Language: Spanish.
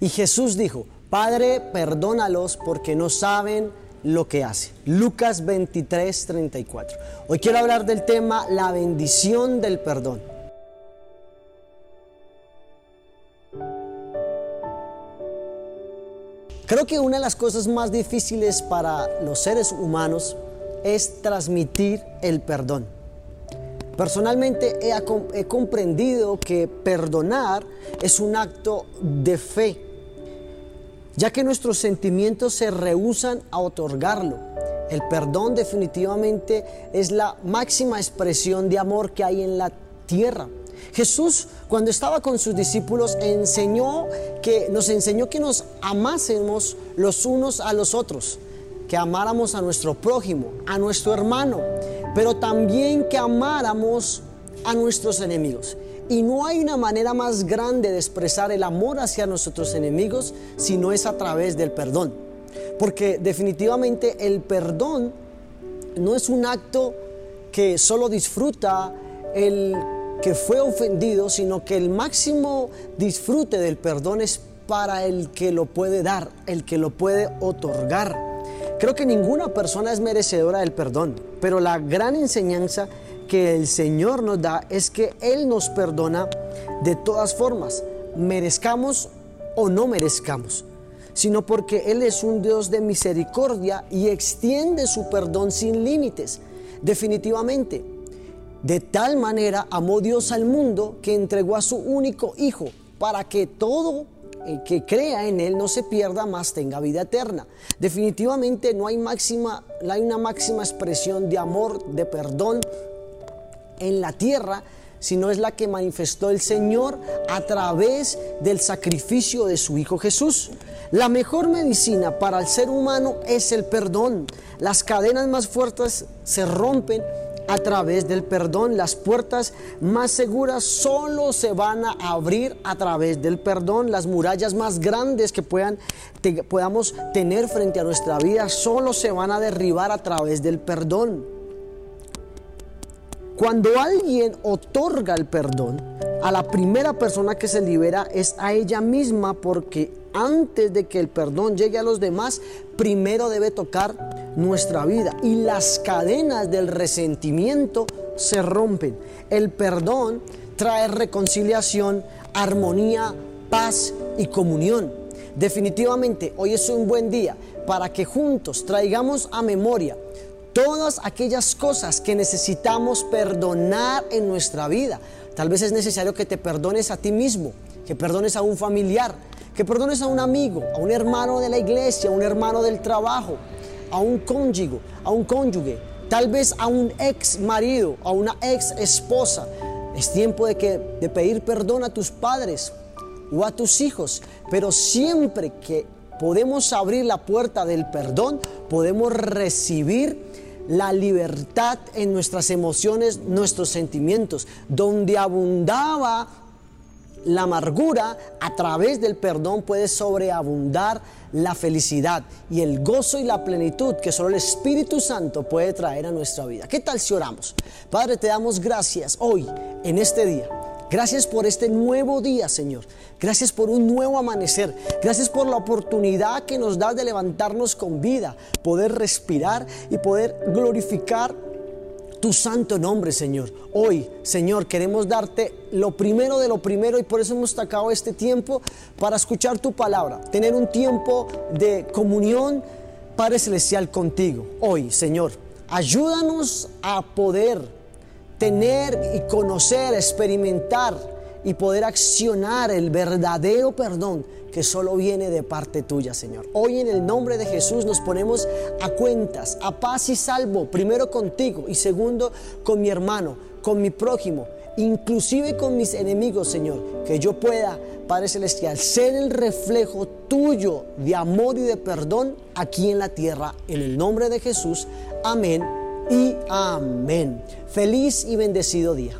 Y Jesús dijo, Padre, perdónalos porque no saben lo que hacen. Lucas 23, 34. Hoy quiero hablar del tema la bendición del perdón. Creo que una de las cosas más difíciles para los seres humanos es transmitir el perdón. Personalmente he, comprendido que perdonar es un acto de fe, ya que nuestros sentimientos se rehusan a otorgarlo. El perdón definitivamente es la máxima expresión de amor que hay en la tierra. Jesús cuando estaba con sus discípulos enseñó que nos enseñó que nos amásemos los unos a los otros, que amáramos a nuestro prójimo, a nuestro hermano, pero también que amáramos a nuestros enemigos. Y no hay una manera más grande de expresar el amor hacia nuestros enemigos si no es a través del perdón. Porque definitivamente el perdón no es un acto que solo disfruta el que fue ofendido, sino que el máximo disfrute del perdón es para el que lo puede dar, el que lo puede otorgar. Creo que ninguna persona es merecedora del perdón, pero la gran enseñanza que el Señor nos da es que Él nos perdona de todas formas, merezcamos o no merezcamos, sino porque Él es un Dios de misericordia y extiende su perdón sin límites. Definitivamente, de tal manera amó Dios al mundo que entregó a su único Hijo para que todo el que crea en Él no se pierda, más tenga vida eterna. Definitivamente no hay, máxima, no hay una máxima expresión de amor, de perdón en la tierra, sino es la que manifestó el Señor a través del sacrificio de su Hijo Jesús. La mejor medicina para el ser humano es el perdón. Las cadenas más fuertes se rompen a través del perdón. Las puertas más seguras solo se van a abrir a través del perdón. Las murallas más grandes que puedan, podamos tener frente a nuestra vida solo se van a derribar a través del perdón. Cuando alguien otorga el perdón, a la primera persona que se libera es a ella misma porque antes de que el perdón llegue a los demás, primero debe tocar nuestra vida y las cadenas del resentimiento se rompen. El perdón trae reconciliación, armonía, paz y comunión. Definitivamente hoy es un buen día para que juntos traigamos a memoria todas aquellas cosas que necesitamos perdonar en nuestra vida. Tal vez es necesario que te perdones a ti mismo, que perdones a un familiar, que perdones a un amigo, a un hermano de la iglesia, a un hermano del trabajo, a un cónyuge, a un cónyuge, tal vez a un ex marido, a una ex esposa. Es tiempo de que de pedir perdón a tus padres o a tus hijos, pero siempre que podemos abrir la puerta del perdón, podemos recibir la libertad en nuestras emociones, nuestros sentimientos, donde abundaba la amargura, a través del perdón puede sobreabundar la felicidad y el gozo y la plenitud que solo el Espíritu Santo puede traer a nuestra vida. ¿Qué tal si oramos? Padre, te damos gracias hoy, en este día. Gracias por este nuevo día, Señor. Gracias por un nuevo amanecer. Gracias por la oportunidad que nos das de levantarnos con vida, poder respirar y poder glorificar tu santo nombre, Señor. Hoy, Señor, queremos darte lo primero de lo primero y por eso hemos sacado este tiempo para escuchar tu palabra, tener un tiempo de comunión, Padre Celestial, contigo. Hoy, Señor, ayúdanos a poder tener y conocer, experimentar y poder accionar el verdadero perdón que solo viene de parte tuya, Señor. Hoy en el nombre de Jesús nos ponemos a cuentas, a paz y salvo, primero contigo y segundo con mi hermano, con mi prójimo, inclusive con mis enemigos, Señor, que yo pueda, Padre Celestial, ser el reflejo tuyo de amor y de perdón aquí en la tierra, en el nombre de Jesús. Amén y amén. Feliz y bendecido día.